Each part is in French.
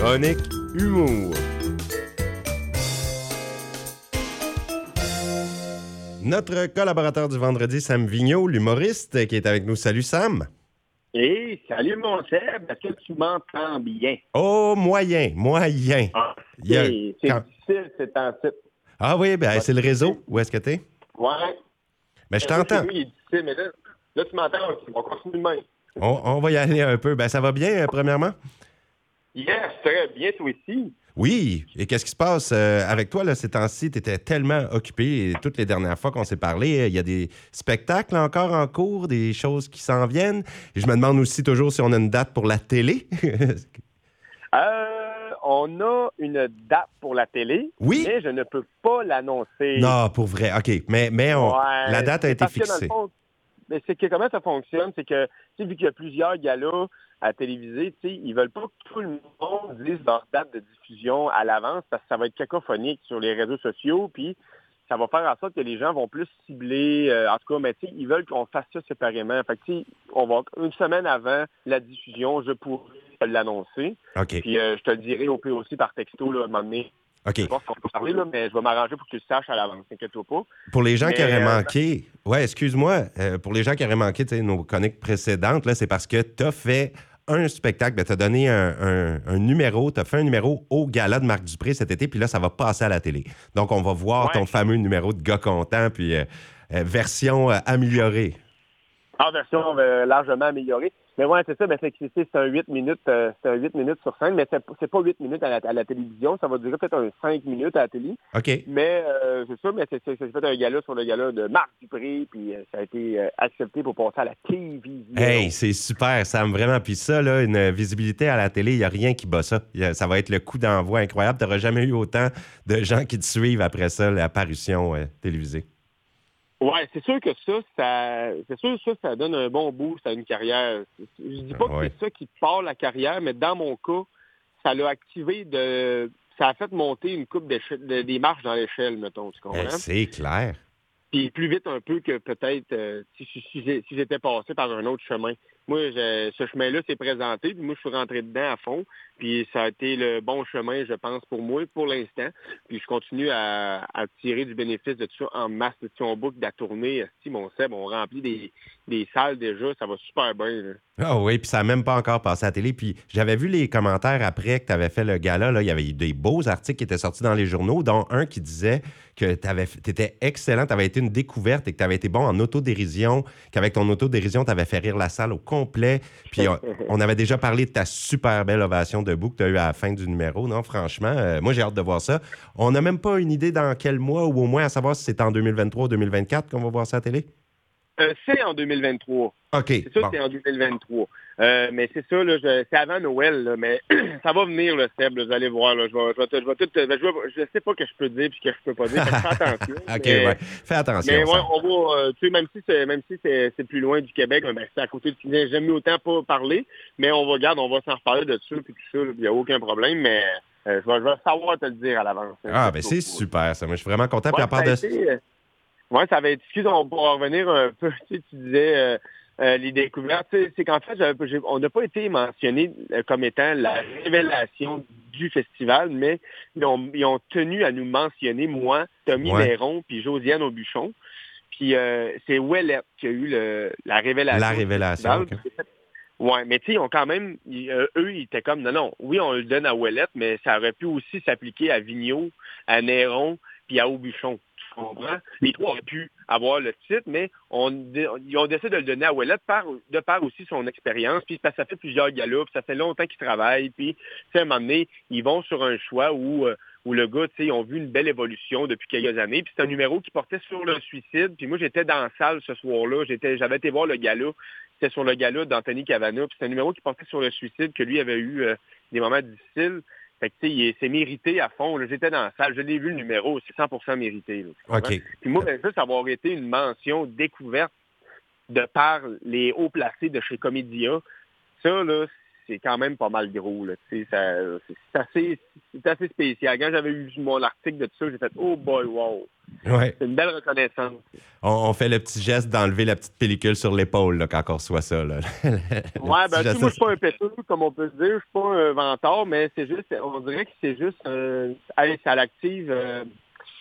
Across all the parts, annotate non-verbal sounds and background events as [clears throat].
Chronique Humour. Notre collaborateur du vendredi, Sam Vigneault, l'humoriste, qui est avec nous. Salut Sam. Hey, salut mon Seb, est-ce que tu m'entends bien? Oh, moyen, moyen. Ah, c'est quand- difficile, c'est en site. Ah oui, ben, c'est le réseau. Où est-ce que t'es? Ouais. Ben, je t'entends. Oui, mais là, là tu m'entends, on continue de même. On, on va y aller un peu. Ben, ça va bien, euh, premièrement? Yes, très bien, toi aussi. Oui. Et qu'est-ce qui se passe euh, avec toi, là, ces temps-ci? Tu étais tellement occupé. Et toutes les dernières fois qu'on s'est parlé, euh, il y a des spectacles encore en cours, des choses qui s'en viennent. Et je me demande aussi toujours si on a une date pour la télé. [laughs] Euh, on a une date pour la télé, Oui. mais je ne peux pas l'annoncer. non, pour vrai. OK. Mais, mais on- Ouais, la date a été fixée. c'est que comment ça fonctionne, c'est que vu qu'il y a plusieurs galas à téléviser, tu sais, ils veulent pas que tout le monde dise leur date de diffusion à l'avance parce que ça va être cacophonique sur les réseaux sociaux, puis ça va faire en sorte que les gens vont plus cibler, euh, en tout cas, mais tu sais, ils veulent qu'on fasse ça séparément. Fait que tu sais, on va une semaine avant la diffusion, je pourrais te l'annoncer, OK. puis euh, je te le dirai au pire aussi par texto là, à un moment donné. OK. Je sais pas si on peut parler, là, mais je vais m'arranger pour que tu le saches à l'avance, t'inquiète-toi pas. Pour les gens Mais, qui auraient euh, manqué, ouais, excuse-moi, euh, pour les gens qui auraient manqué tu sais, nos chroniques précédentes, là, c'est parce que tu as fait un spectacle, tu as donné un, un- un numéro, tu as fait un numéro au gala de Marc Dupré cet été, puis là, ça va passer à la télé. Donc, on va voir Ouais. ton fameux numéro de gars content, puis euh, euh, version euh, améliorée. En version euh, largement améliorée. Mais ouais, c'est ça, ben, c'est, que c'est- c'est un 8 minutes, euh, c'est un 8 minutes sur scène, mais c'est, c'est pas 8 minutes à la, à la télévision, ça va durer peut-être un 5 minutes à la télé. OK. Mais euh, c'est ça, mais c'est, c'est, c'est fait un gala sur le gala de Marc Dupré, puis euh, ça a été accepté pour passer à la télévision. Hey, c'est super, Sam, vraiment. Puis ça, là, une visibilité à la télé, il n'y a rien qui bat ça. A- Ça va être le coup d'envoi incroyable. Tu n'auras jamais eu autant de gens qui te suivent après ça, l'apparition télévisée. Ouais, c'est sûr que ça, ça c'est sûr que ça, ça donne un bon boost à une carrière. Je dis pas Ouais. que c'est ça qui part la carrière, mais dans mon cas, ça l'a activé de. Ça a fait monter une coupe de- des marches dans l'échelle, mettons, tu comprends? Eh, c'est clair. Puis plus vite un peu que peut-être euh, si j'étais passé par un autre chemin. Moi, ce chemin-là s'est présenté, puis moi, je suis rentré dedans à fond. Puis ça a été le bon chemin, je pense, pour moi, pour l'instant. Puis je continue à, tirer du bénéfice de tout ça en masse. Si on boucle de la tournée, si mon Seb, on remplit des, des salles déjà, ça va super bien. Ah oui, puis ça n'a même pas encore passé à la télé. Puis j'avais vu les commentaires après que tu avais fait le gala. Là, il y avait eu des beaux articles qui étaient sortis dans les journaux, dont un qui disait que tu étais excellent, tu avais été une découverte et que tu avais été bon en autodérision, qu'avec ton autodérision, tu avais fait rire la salle au complet. Puis on, [laughs] on avait déjà parlé de ta super belle ovation debout que tu as eu à la fin du numéro. Non, franchement, euh, moi j'ai hâte de voir ça. On n'a même pas une idée dans quel mois ou au moins à savoir si c'est en 2023 ou 2024 qu'on va voir ça à la télé? Euh, c'est en 2023. OK. C'est ça, bon. c'est en 2023. Euh, mais c'est ça, là, je- c'est avant Noël, là, mais [clears throat] ça va venir, le Seb, là, vous allez voir. Là, je, vais, je, vais te- je vais tout, te- ben, je, vais- je sais pas que je peux dire puis que je peux pas dire. que fais attention. [laughs] OK, mais, ouais. Fais attention. Mais ouais, on va, euh, tu sais, même si c'est même si c'est c'est plus loin du Québec, ben, c'est à côté de J'aime mieux autant pas parler, mais on va regarder, on va s'en reparler de ça puis tout ça, il n'y a aucun problème, mais euh, je, vais, je vais savoir te le dire à l'avance. Ah, ben c'est super, ça. Moi, je suis vraiment content. Puis à part a de... été, ouais, ça avait été, excuse, on pourra revenir un peu, [laughs] tu, sais, tu disais euh, euh, les découvertes, c'est qu'en fait, on n'a pas été mentionné euh, comme étant la révélation du festival, mais ils ont, ils ont tenu à nous mentionner, moi, Tommy Ouais. Néron, puis Josiane Aubuchon. Puis euh, c'est Ouellette qui a eu le, la révélation. La révélation. Ouais, mais tu sais, ils ont quand même, ils, euh, eux, ils étaient comme, non, non, oui, on le donne à Ouellette, mais ça aurait pu aussi s'appliquer à Vigneault, à Néron, puis à Aubuchon. Les trois auraient pu avoir le titre, mais on, dé- ils ont décidé de le donner à Ouellette de par aussi son expérience, puis ça fait plusieurs galas, puis ça fait longtemps qu'ils travaillent, puis à un moment donné, ils vont sur un choix où, euh, le gars, tu ont vu une belle évolution depuis quelques années, puis c'est un numéro qui portait sur le suicide, puis moi, j'étais dans la salle ce soir-là, j'avais été voir le gala, c'était sur le gala d'Anthony Cavana, puis c'est un numéro qui portait sur le suicide, que lui avait eu euh, des moments difficiles, fait que, c'est mérité à fond. J'étais dans la salle, je l'ai vu le numéro, c'est 100% mérité. là. Puis moi, ben, juste avoir été une mention découverte de par les hauts placés de chez Comédia, ça, là, c'est quand même pas mal gros. C'est assez, assez spécial. Quand j'avais eu mon article de tout ça, j'ai fait Oh boy, wow! Ouais. C'est une belle reconnaissance. On, fait le petit geste d'enlever la petite pellicule sur l'épaule quand on reçoit ça. Là. [laughs] ouais, ben, moi, je suis pas un péteux, comme on peut se dire. Je suis pas un ventard, mais c'est juste, on dirait que c'est juste, euh, ça l'active, euh,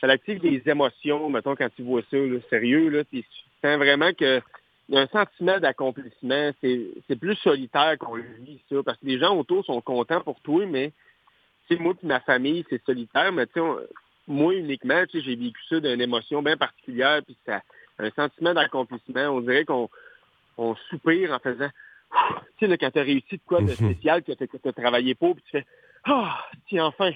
ça l'active des émotions, mettons, quand tu vois ça, là, sérieux, là. Tu sens vraiment que il y a un sentiment d'accomplissement. C'est plus solitaire qu'on le vit, ça, parce que les gens autour sont contents pour toi, mais moi et ma famille, c'est solitaire, mais tu sais, moi uniquement, tu sais, j'ai vécu ça d'une émotion bien particulière, puis ça un sentiment d'accomplissement. On dirait qu'on on soupire en faisant tu sais, quand tu as réussi de quoi de mhm. spécial que tu as, travaillé pour, puis tu fais Ah, tiens, enfin,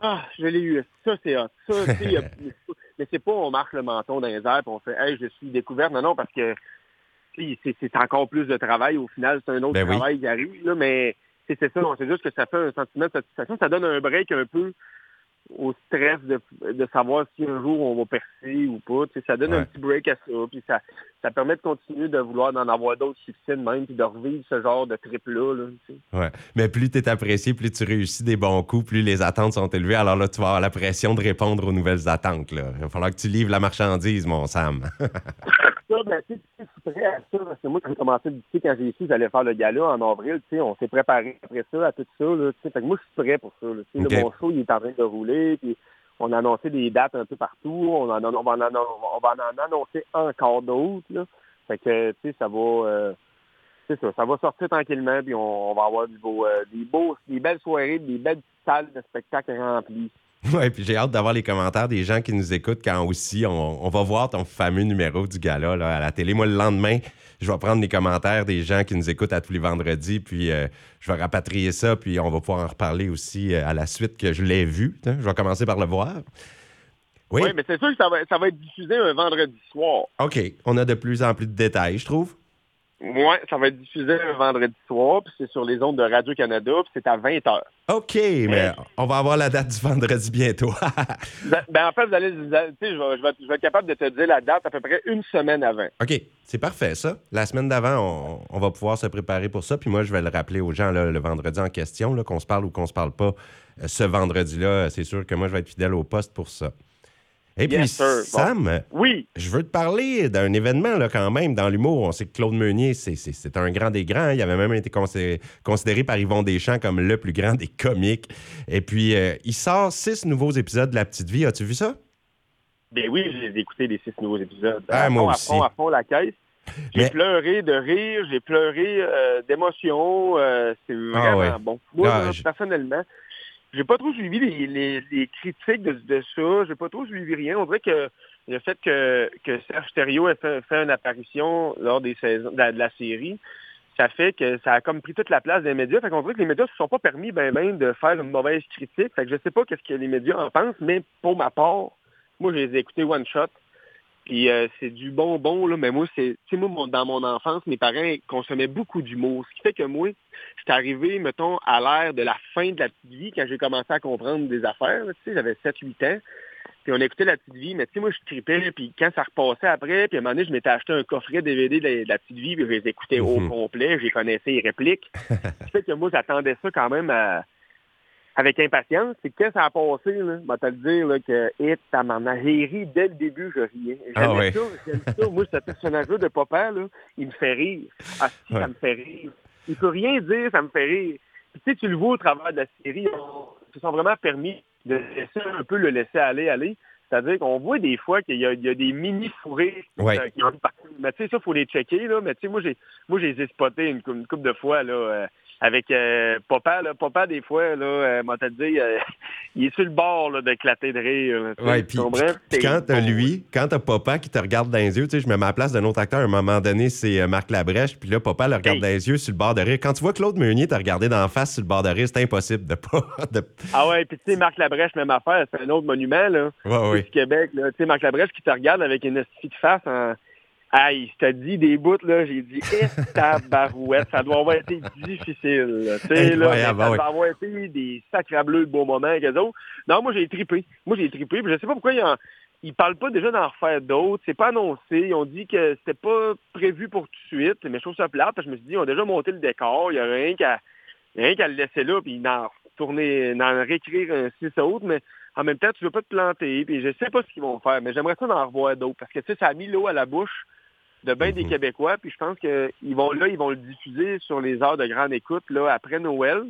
ah, je l'ai eu. Ça, c'est hot. Ça, [laughs] mais c'est pas on marche le menton dans les airs et on fait Hey, je suis découverte. Non, non, parce que c'est encore plus de travail. Au final, c'est un autre ben travail qui arrive, là, mais c'est ça. C'est juste que ça fait un sentiment de satisfaction. Ça donne un break un peu au stress de, de, savoir si un jour on va percer ou pas. Tu sais, ça donne un petit break à ça. Puis ça, ça permet de continuer de vouloir en avoir d'autres succès de même, puis de revivre ce genre de trip-là. Là, tu sais. ouais. Mais plus tu es apprécié, plus tu réussis des bons coups, plus les attentes sont élevées. Alors là, tu vas avoir la pression de répondre aux nouvelles attentes. Là. Il va falloir que tu livres la marchandise, mon Sam. [laughs] ça, ben, tu sais, prêt à ça. Parce que moi, quand j'ai commencé sais, quand j'ai su que j'allais faire le gala en avril, tu sais, on s'est préparé après ça, à tout ça. Là, fait que moi, je suis prêt pour ça. Là, okay. mon show, il est en train de rouler. Puis on a annoncé des dates un peu partout. On, en, on, va, en, on va en annoncer encore d'autres. Fait que, tu sais, ça va... Euh, c'est ça, ça va sortir tranquillement, puis on, va avoir du beau, euh, des beaux, des belles soirées, des belles salles de spectacle remplies. [laughs] Oui, puis j'ai hâte d'avoir les commentaires des gens qui nous écoutent quand aussi on, va voir ton fameux numéro du gala là, à la télé. Moi, le lendemain, je vais prendre les commentaires des gens qui nous écoutent à tous les vendredis, puis euh, je vais rapatrier ça, puis on va pouvoir en reparler aussi euh, à la suite que je l'ai vu. Je vais commencer par le voir. Oui, mais c'est sûr que ça va, ça va être diffusé un vendredi soir. OK. On a de plus en plus de détails, je trouve. Oui, ça va être diffusé un vendredi soir, puis c'est sur les ondes de Radio-Canada, puis c'est à 20h. OK, mais on va avoir la date du vendredi bientôt. [laughs] Ben, ben, en fait, vous allez, tu sais, je vais, je, vais, être capable de te dire la date à peu près une semaine avant. OK, c'est parfait, ça. La semaine d'avant, on, va pouvoir se préparer pour ça, puis moi, je vais le rappeler aux gens le vendredi en question, qu'on se parle ou qu'on se parle pas. Euh, ce vendredi-là, c'est sûr que moi, je vais être fidèle au poste pour ça. Et puis, Sam, oui. je veux te parler d'un événement là, quand même dans l'humour. On sait que Claude Meunier, c'est un grand des grands. Il avait même été considéré, par Yvon Deschamps comme le plus grand des comiques. Et puis, euh, il sort six nouveaux épisodes de La Petite Vie. As-tu vu ça? Ben oui, j'ai écouté les six nouveaux épisodes. Ah, moi aussi. À fond, à fond la caisse. J'ai pleuré de rire, j'ai pleuré euh, d'émotion. Euh, c'est ah vraiment bon. Moi, ah, personnellement, j'ai pas trop suivi les, les, critiques de, de ça. J'ai pas trop suivi rien. On dirait que le fait que, que Serge Thériault ait fait, une apparition lors des saisons, de, la, série, ça fait que ça a comme pris toute la place des médias. Fait qu'on dirait que les médias se sont pas permis ben, ben de faire une mauvaise critique. Fait que je sais pas qu'est-ce que les médias en pensent, mais pour ma part, moi, je les ai écoutés one shot. Puis euh, c'est du bonbon, là, mais moi, c'est, tu sais, moi, dans mon enfance, mes parents consommaient beaucoup d'humour. Ce qui fait que moi, j'étais arrivé, mettons, à l'ère de la fin de la petite vie, quand j'ai commencé à comprendre des affaires, tu sais, j'avais 7-8 ans. Puis on écoutait la petite vie, mais tu sais, moi, je tripais, puis quand ça repassait après, puis à un moment donné, je m'étais acheté un coffret DVD de la, petite vie, puis je les écoutais au mhm. complet, j'ai connaissais les répliques. [laughs] Ce qui fait que moi, j'attendais ça quand même à avec impatience, c'est que ça a passé, là, je vais te le dire, là, que hit, ça m'en a ri dès le début, je riais. J'aime ah ça, j'aime ça. Moi, ce personnage-là de papa, là, il me fait rire. Ah si, ça me fait rire. Il peut rien dire, ça me fait rire. Puis, tu sais, tu le vois au travers de la série, ils se sont vraiment permis de laisser un peu le laisser aller, aller. C'est-à-dire qu'on voit des fois qu'il y, a des mini fourrés qui ont partout. Mais tu sais, ça, il faut les checker, là. Mais tu sais, moi, j'ai moi j'ai spoté une, une couple de fois, là. Euh, avec euh, papa, là, papa, des fois, là, euh, m'a dit, euh, [laughs] il est sur le bord d'éclater de rire. Oui, puis quand t'as lui, quand t'as papa qui te regarde dans les yeux, tu sais, je me mets à la place d'un autre acteur, à un moment donné, c'est Marc Labrèche, puis là, papa le regarde dans les yeux sur le bord de rire. Quand tu vois Claude Meunier te regarder d'en face sur le bord de rire, c'est impossible de pas... [laughs] Ah ouais, puis tu sais, Marc Labrèche, même affaire, c'est un autre monument, là. Ouais, oui. Du Québec. Tu sais, Marc Labrèche qui te regarde avec une petite face en Aïe, je t'ai dit des bouts, là, j'ai dit, est ta barouette, ça doit avoir été difficile. Tu sais, là, ça doit avoir été des sacrableux de beaux moments avec eux autres. Non, moi, j'ai tripé. Moi, j'ai tripé. Je sais pas pourquoi ils, en, ils parlent pas déjà d'en refaire d'autres. C'est pas annoncé. Ils ont dit que c'était pas prévu pour tout de suite. Mais je trouve ça plate, parce que je me suis dit, ils ont déjà monté le décor. Il y a rien qu'à rien qu'à le laisser là, puis d'en tourner, d'en réécrire un six autres, mais en même temps, tu veux pas te planter, puis je sais pas ce qu'ils vont faire, mais j'aimerais ça d'en revoir d'autres, parce que tu sais, ça a mis l'eau à la bouche de bien des Mhm. Québécois, puis je pense qu'ils vont là, ils vont le diffuser sur les heures de grande écoute, là, après Noël,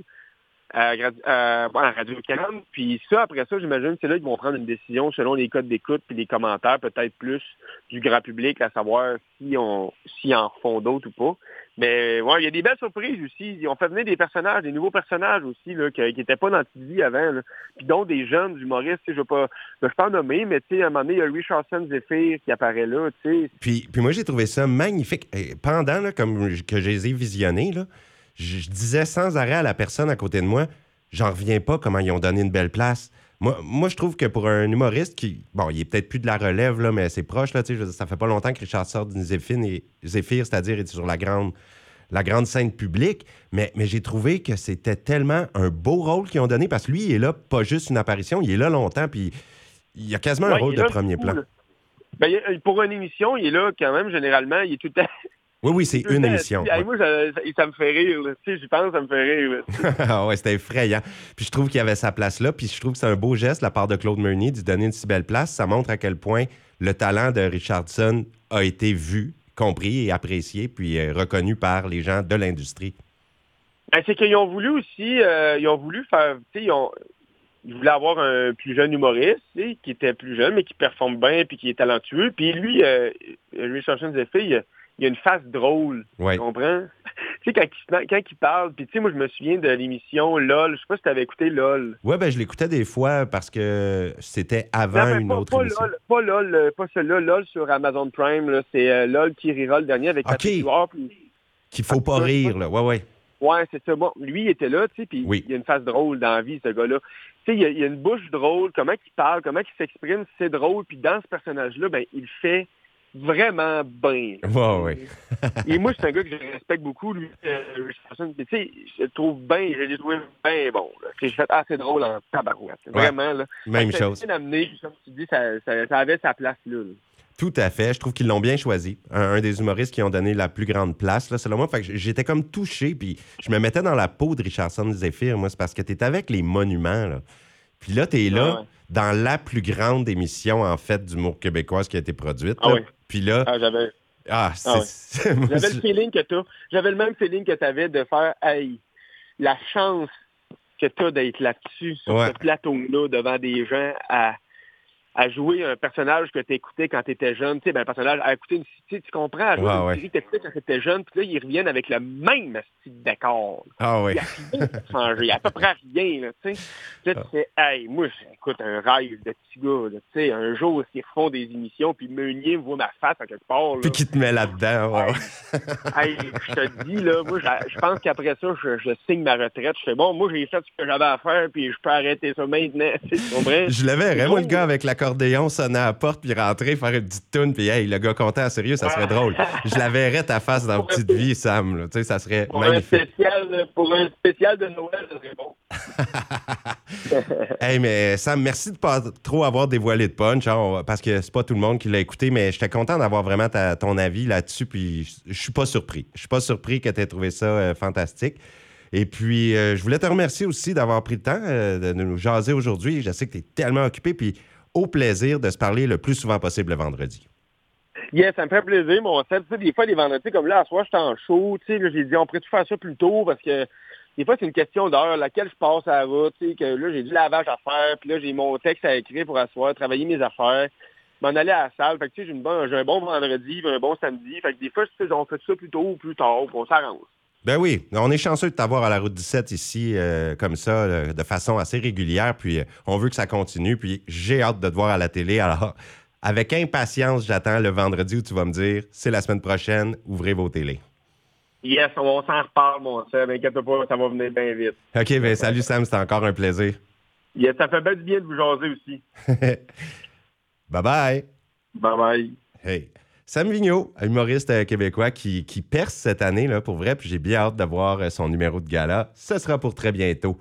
à, Gra- à- bon, à radio canada Puis ça, après ça, j'imagine, c'est là qu'ils vont prendre une décision selon les codes d'écoute puis les commentaires, peut-être plus du grand public, à savoir si on s'ils en font d'autres ou pas. Mais ouais, il y a des belles surprises aussi. Ils ont fait venir des personnages, des nouveaux personnages aussi, là, qui n'étaient pas dans TV avant. Là. Puis dont des jeunes humoristes, je ne vais pas, je vais pas en nommer, mais tu sais, à un moment donné, il y a Richardson Zephyr qui apparaît là, tu sais. Puis, puis moi, j'ai trouvé ça magnifique. Pendant là, comme que je les ai visionnés, là, je, je disais sans arrêt à la personne à côté de moi, j'en reviens pas comment ils ont donné une belle place. Moi, moi, je trouve que pour un humoriste qui, bon, il est peut-être plus de la relève, là, mais c'est proche, là, tu sais, ça fait pas longtemps que Richard sort d'une Zéphine et Zéphyr, c'est-à-dire est sur la grande, la grande scène publique, mais, mais j'ai trouvé que c'était tellement un beau rôle qu'ils ont donné parce que lui, il est là, pas juste une apparition, il est là longtemps, puis il a quasiment un rôle de premier plan. Ben, pour une émission, il est là quand même, généralement, il est tout le temps. Oui, oui, c'est une émission. ouais. moi, ça, ça- ça me fait rire. sais, j'y pense, ça me fait rire. [laughs] Ah ouais, c'était effrayant. Puis je trouve qu'il y avait sa place là. Puis je trouve que c'est un beau geste de la part de Claude Meunier d'y donner une si belle place. Ça montre à quel point le talent de Richardson a été vu, compris et apprécié, puis euh, reconnu par les gens de l'industrie. Ben, c'est qu'ils ont voulu aussi, euh, ils ont voulu faire, tu sais, ils, ont- ils voulaient avoir un plus jeune humoriste, qui était plus jeune, mais qui performe bien, puis qui est talentueux. Puis lui, euh, Richardson Zephyr, il, a- une face drôle, Ouais. tu comprends? [laughs] tu sais, quand il, se- quand il parle, puis tu sais, moi, je me souviens de l'émission LOL, je sais pas si tu avais écouté LOL. Ouais, ben je l'écoutais des fois parce que c'était avant Non, une pas, autre pas émission. LOL, pas LOL, euh, pas celui-là, LOL sur Amazon Prime, c'est euh, LOL qui rira le dernier avec Ok. Patrick Huard, puis- Qu'il faut pas Ah, rire, là. Ouais, ouais. Ouais, c'est ça. Bon, lui, il était là, tu sais, puis Oui. il a une face drôle dans la vie, ce gars-là. Tu sais, il, il a une bouche drôle, comment il parle, comment il s'exprime, c'est drôle. Puis dans ce personnage-là, ben, il fait vraiment bien. Ouais, ouais. [laughs] Et moi, c'est un gars que je respecte beaucoup, lui, euh, tu sais, je le trouve bien, je l'ai trouvé bien bon. J'ai fait assez drôle en tabarouette. Vraiment, là. Même a chose. amené, comme tu dis, ça, ça- ça avait sa place là. là. Tout à fait. Je trouve qu'ils l'ont bien choisi. Un, un des humoristes qui ont donné la plus grande place, là, selon moi. Fait que j'étais comme touché, puis je me mettais dans la peau de Richardson Zephyr, moi. C'est parce que tu es avec les monuments, là. Puis là, tu es là Ah ouais. dans la plus grande émission, en fait, d'humour québécoise qui a été produite. Ah. Puis là, Ah, j'avais... ah. Ah ouais. [laughs] le feeling que. J'avais le même feeling que tu avais de faire hey, la chance que tu as d'être là-dessus, sur Ouais. ce plateau-là, devant des gens à, à jouer un personnage que tu écoutais quand tu étais jeune. Tu sais, ben, un personnage à écouter une tu sais, tu comprends, à jouer Ouais, une ouais. série que t'écoutais quand tu étais jeune, puis là, ils reviennent avec le même style d'accord. Ah oui. Il n'y a rien changé, à peu près rien, là, tu sais. Là, tu sais, hey, moi, écoute, un rêve de petit gars, tu sais, un jour, s'ils refont des émissions, puis Meunier voit ma face à quelque part, là. Puis qui te met là-dedans. ouais. Hey, je te dis, là, moi, je, pense qu'après ça, je, je signe ma retraite. Je fais, bon, moi, j'ai fait ce que j'avais à faire, puis je peux arrêter ça maintenant. Tu comprends? Je le verrais, moi, le gars avec l'accordéon sonner à la porte, puis rentrer, faire une petite toune, puis hey, le gars content, sérieux, ça serait drôle. Je la verrais ta face dans [laughs] un Petite. Vie, Sam. là. Tu sais, ça serait Pour un, magnifique. spécial, pour un spécial de Noël, ça serait bon. [laughs] Hey, mais Sam, merci de pas trop avoir dévoilé de punch, hein, parce que c'est pas tout le monde qui l'a écouté, mais j'étais content d'avoir vraiment ta- ton avis là-dessus, puis je- je suis pas surpris. Je suis pas surpris que tu aies trouvé ça euh, fantastique. Et puis, euh, je voulais te remercier aussi d'avoir pris le temps euh, de nous jaser aujourd'hui. Je sais que tu es tellement occupé, puis au plaisir de se parler le plus souvent possible le vendredi. Yes, ça me fait plaisir, mon set. Tu sais, des fois, les vendredis, comme là, à soir, j'étais en show. Tu sais, j'ai dit, on pourrait tout faire ça plus tôt? Parce que des fois, c'est une question d'heure, laquelle je passe à la route. Tu sais, que là, j'ai du lavage à faire, puis là, j'ai mon texte à écrire pour asseoir, travailler mes affaires, m'en aller à la salle. Fait que, tu sais, j'ai, j'ai un bon vendredi, un bon samedi. Fait que des fois, tu sais, on fait ça plus tôt ou plus tard, puis on s'arrange. Ben oui, on est chanceux de t'avoir à la route 17 ici, euh, comme ça, euh, de façon assez régulière. Puis euh, on veut que ça continue. Puis j'ai hâte de te voir à la télé. Alors, [laughs] avec impatience, j'attends le vendredi où tu vas me dire c'est la semaine prochaine, ouvrez vos télés. Yes, on, s'en reparle, mon set. Inquiète pas, ça va venir bien vite. OK, ben salut Sam, c'était encore un plaisir. Yes, ça fait bien du bien de vous jaser aussi. [laughs] bye bye. Bye bye. Hey. Sam Vigneault, humoriste euh, québécois qui, qui perce cette année, là, pour vrai. Puis j'ai bien hâte de voir euh, son numéro de gala. Ce sera pour très bientôt.